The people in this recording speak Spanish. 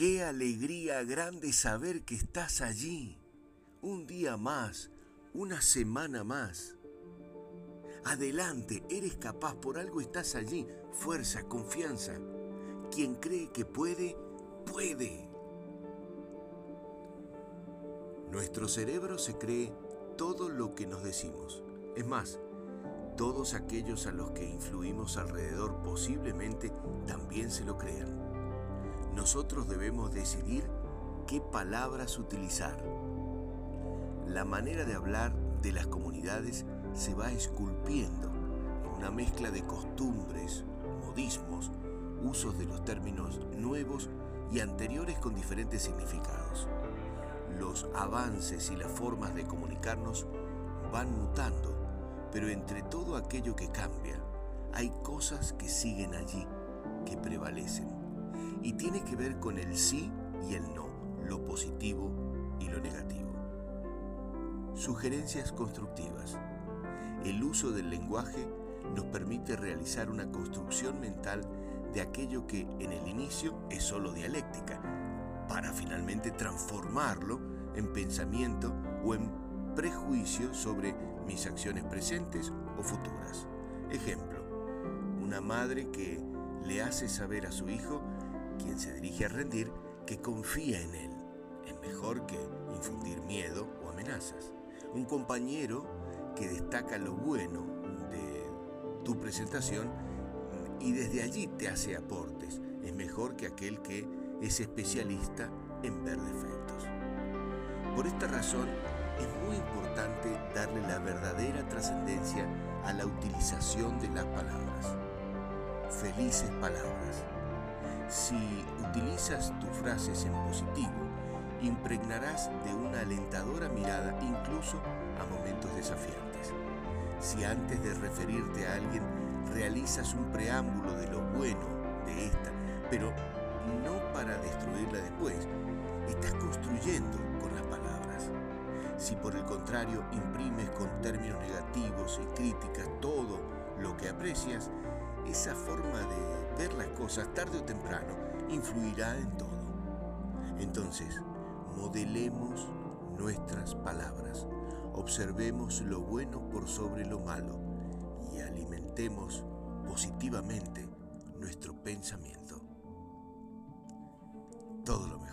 Qué alegría grande saber que estás allí. Un día más, una semana más. Adelante, eres capaz, por algo estás allí. Fuerza, confianza. Quien cree que puede, puede. Nuestro cerebro se cree todo lo que nos decimos. Es más, todos aquellos a los que influimos alrededor posiblemente también se lo crean. Nosotros debemos decidir qué palabras utilizar. La manera de hablar de las comunidades se va esculpiendo en una mezcla de costumbres, modismos, usos de los términos nuevos y anteriores con diferentes significados. Los avances y las formas de comunicarnos van mutando, pero entre todo aquello que cambia, hay cosas que siguen allí, que prevalecen. Y tiene que ver con el sí y el no, lo positivo y lo negativo. Sugerencias constructivas. El uso del lenguaje nos permite realizar una construcción mental de aquello que en el inicio es solo dialéctica, para finalmente transformarlo en pensamiento o en prejuicio sobre mis acciones presentes o futuras. Ejemplo, una madre que le hace saber a su hijo, quien se dirige a rendir, que confía en él. Es mejor que infundir miedo o amenazas. Un compañero que destaca lo bueno de tu presentación y desde allí te hace aportes. Es mejor que aquel que es especialista en ver defectos. Por esta razón, es muy importante darle la verdadera trascendencia a la utilización de las palabras. Felices palabras. Si utilizas tus frases en positivo, impregnarás de una alentadora mirada incluso a momentos desafiantes. Si antes de referirte a alguien realizas un preámbulo de lo bueno de esta, pero no para destruirla después, estás construyendo con las palabras. Si por el contrario imprimes con términos negativos y críticas todo lo que aprecias, esa forma de ver las cosas tarde o temprano influirá en todo. Entonces, modelemos nuestras palabras, observemos lo bueno por sobre lo malo y alimentemos positivamente nuestro pensamiento. Todo lo mejor.